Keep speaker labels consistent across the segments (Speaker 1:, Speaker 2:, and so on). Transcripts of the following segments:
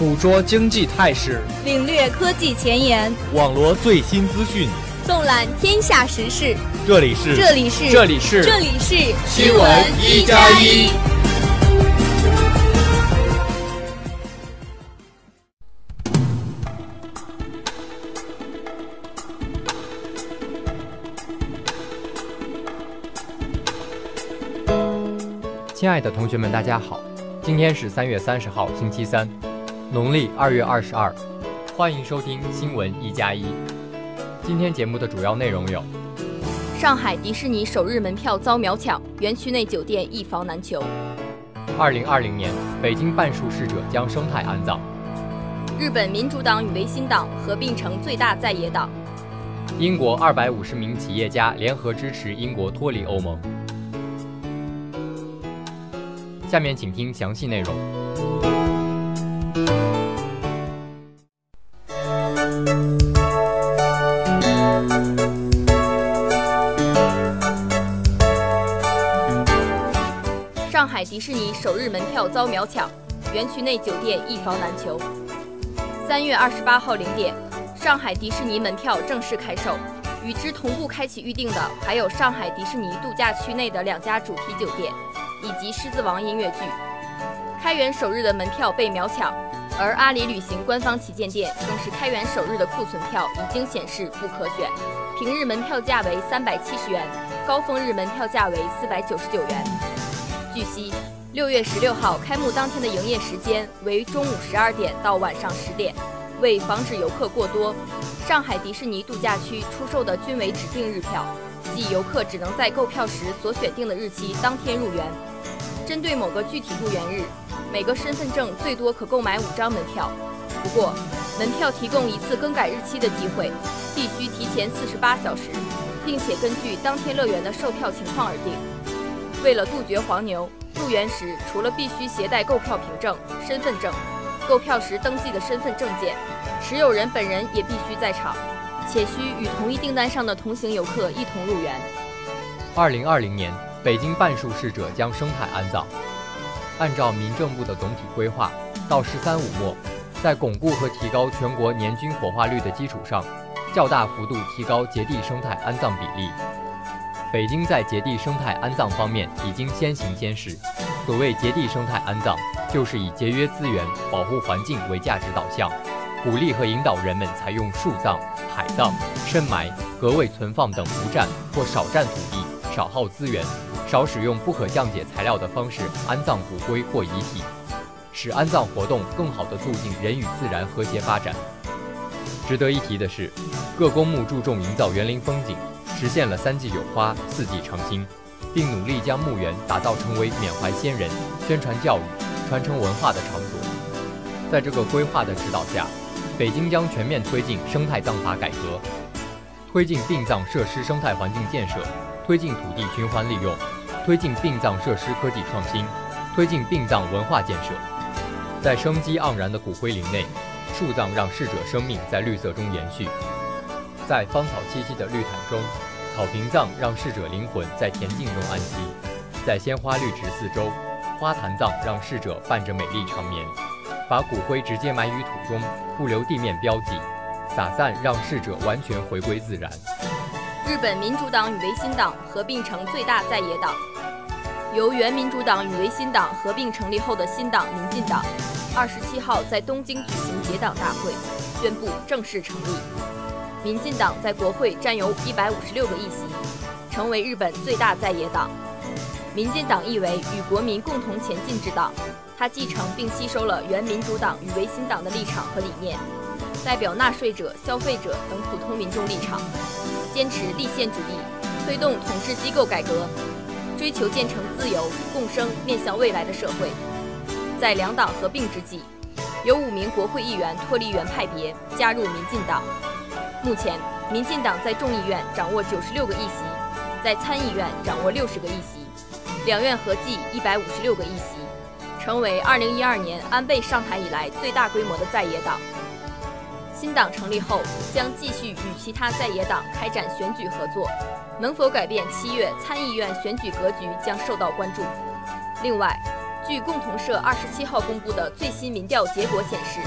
Speaker 1: 捕捉经济态势，
Speaker 2: 领略科技前沿，
Speaker 3: 网罗最新资讯，
Speaker 2: 纵览天下时事。
Speaker 3: 这里是
Speaker 2: 这里是
Speaker 1: 这里是
Speaker 2: 这里是
Speaker 1: 新闻一加一。
Speaker 4: 亲爱的同学们，大家好，今天是三月三十号，星期三。农历二月二十二，欢迎收听新闻一加一。今天节目的主要内容有：
Speaker 2: 上海迪士尼首日门票遭秒抢，园区内酒店一房难求；
Speaker 4: 二零二零年北京半数逝者将生态安葬；
Speaker 2: 日本民主党与维新党合并成最大在野党；
Speaker 4: 英国二百五十名企业家联合支持英国脱离欧盟。下面请听详细内容。
Speaker 2: 上海迪士尼首日门票遭秒抢，园区内酒店一房难求。三月二十八号零点，上海迪士尼门票正式开售，与之同步开启预定的还有上海迪士尼度假区内的两家主题酒店，以及《狮子王》音乐剧。开园首日的门票被秒抢，而阿里旅行官方旗舰店更是开园首日的库存票已经显示不可选，平日门票价为三百七十元，高峰日门票价为四百九十九元。据悉，六月十六号开幕当天的营业时间为中午十二点到晚上十点，为防止游客过多，上海迪士尼度假区出售的均为指定日票，即游客只能在购票时所选定的日期当天入园。针对某个具体入园日，每个身份证最多可购买五张门票，不过门票提供一次更改日期的机会，必须提前四十八小时，并且根据当天乐园的售票情况而定。为了杜绝黄牛，入园时除了必须携带购票凭证、身份证、购票时登记的身份证件，持有人本人也必须在场，且需与同一订单上的同行游客一同入园。
Speaker 4: 二零二零年，北京半数逝者将生态安葬。按照民政部的总体规划，到“十三五”末，在巩固和提高全国年均火化率的基础上，较大幅度提高节地生态安葬比例。北京在节地生态安葬方面已经先行先试。所谓节地生态安葬，就是以节约资源、保护环境为价值导向，鼓励和引导人们采用树葬、海葬、深埋、隔位存放等无占或少占土地、少耗资源。少使用不可降解材料的方式安葬骨灰或遗体，使安葬活动更好地促进人与自然和谐发展。值得一提的是，各公墓注重营造园林风景，实现了三季有花、四季常青，并努力将墓园打造成为缅怀先人、宣传教育、传承文化的场所。在这个规划的指导下，北京将全面推进生态葬法改革，推进殡葬设施生态环境建设，推进土地循环利用。推进殡葬设施科技创新，推进殡葬文化建设。在生机盎然的骨灰林内，树葬让逝者生命在绿色中延续；在芳草萋萋的绿毯中，草坪葬让逝者灵魂在恬静中安息；在鲜花绿植四周，花坛葬让逝者伴着美丽长眠。把骨灰直接埋于土中，不留地面标记，撒散让逝者完全回归自然。
Speaker 2: 日本民主党与维新党合并成最大在野党。由原民主党与维新党合并成立后的新党民进党，二十七号在东京举行结党大会，宣布正式成立。民进党在国会占有一百五十六个议席，成为日本最大在野党。民进党意为与国民共同前进之党，它继承并吸收了原民主党与维新党的立场和理念，代表纳税者、消费者等普通民众立场，坚持立宪主义，推动统治机构改革。追求建成自由、共生、面向未来的社会。在两党合并之际，有五名国会议员脱离原派别，加入民进党。目前，民进党在众议院掌握九十六个议席，在参议院掌握六十个议席，两院合计一百五十六个议席，成为二零一二年安倍上台以来最大规模的在野党。新党成立后，将继续与其他在野党开展选举合作，能否改变七月参议院选举格局将受到关注。另外，据共同社二十七号公布的最新民调结果显示。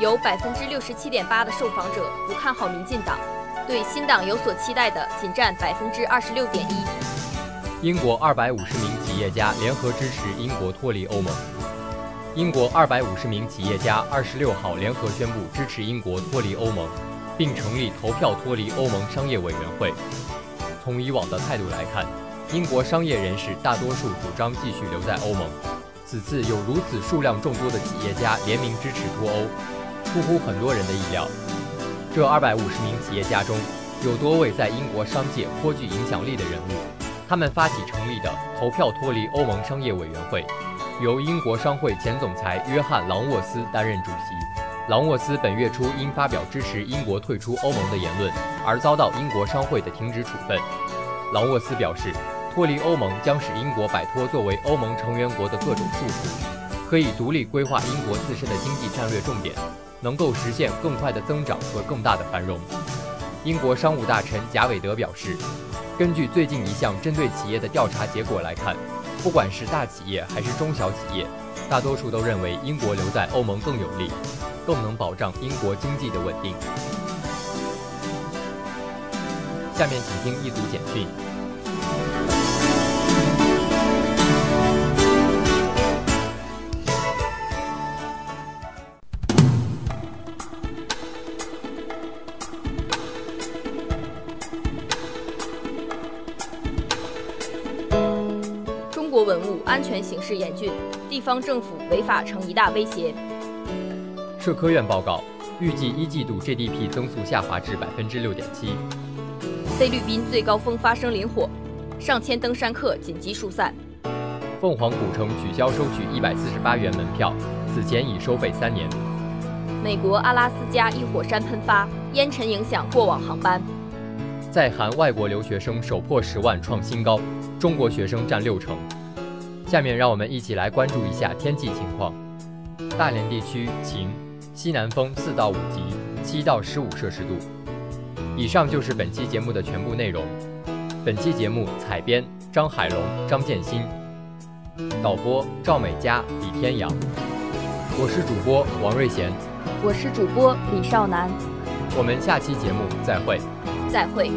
Speaker 2: 有百分之六十七点八的受访者不看好民进党，对新党有所期待的仅占百分之二十六点一。
Speaker 4: 英国二百五十名企业家联合支持英国脱离欧盟。英国二百五十名企业家二十六号联合宣布支持英国脱离欧盟，并成立投票脱离欧盟商业委员会。从以往的态度来看，英国商业人士大多数主张继续留在欧盟。此次有如此数量众多的企业家联名支持脱欧。出乎很多人的意料，这二百五十名企业家中有多位在英国商界颇具影响力的人物。他们发起成立的投票脱离欧盟商业委员会，由英国商会前总裁约翰·朗沃斯担任主席。朗沃斯本月初因发表支持英国退出欧盟的言论而遭到英国商会的停职处分。朗沃斯表示，脱离欧盟将使英国摆脱作为欧盟成员国的各种束缚，可以独立规划英国自身的经济战略重点。能够实现更快的增长和更大的繁荣。英国商务大臣贾韦德表示，根据最近一项针对企业的调查结果来看，不管是大企业还是中小企业，大多数都认为英国留在欧盟更有利，更能保障英国经济的稳定。下面请听一组简讯。
Speaker 2: 中国文物安全形势严峻，地方政府违法成一大威胁。
Speaker 4: 社科院报告，预计一季度 GDP 增速下滑至百分之六点七。
Speaker 2: 菲律宾最高峰发生林火，上千登山客紧急疏散。
Speaker 4: 凤凰古城取消收取一百四十八元门票，此前已收费三年。
Speaker 2: 美国阿拉斯加一火山喷发，烟尘影响过往航班。
Speaker 4: 在韩外国留学生首破十万创新高，中国学生占六成。下面让我们一起来关注一下天气情况。大连地区晴，西南风四到五级，七到十五摄氏度。以上就是本期节目的全部内容。本期节目采编张海龙、张建新，导播赵美佳、李天阳。我是主播王瑞贤，
Speaker 2: 我是主播李少楠。
Speaker 4: 我们下期节目再会。
Speaker 2: 再会。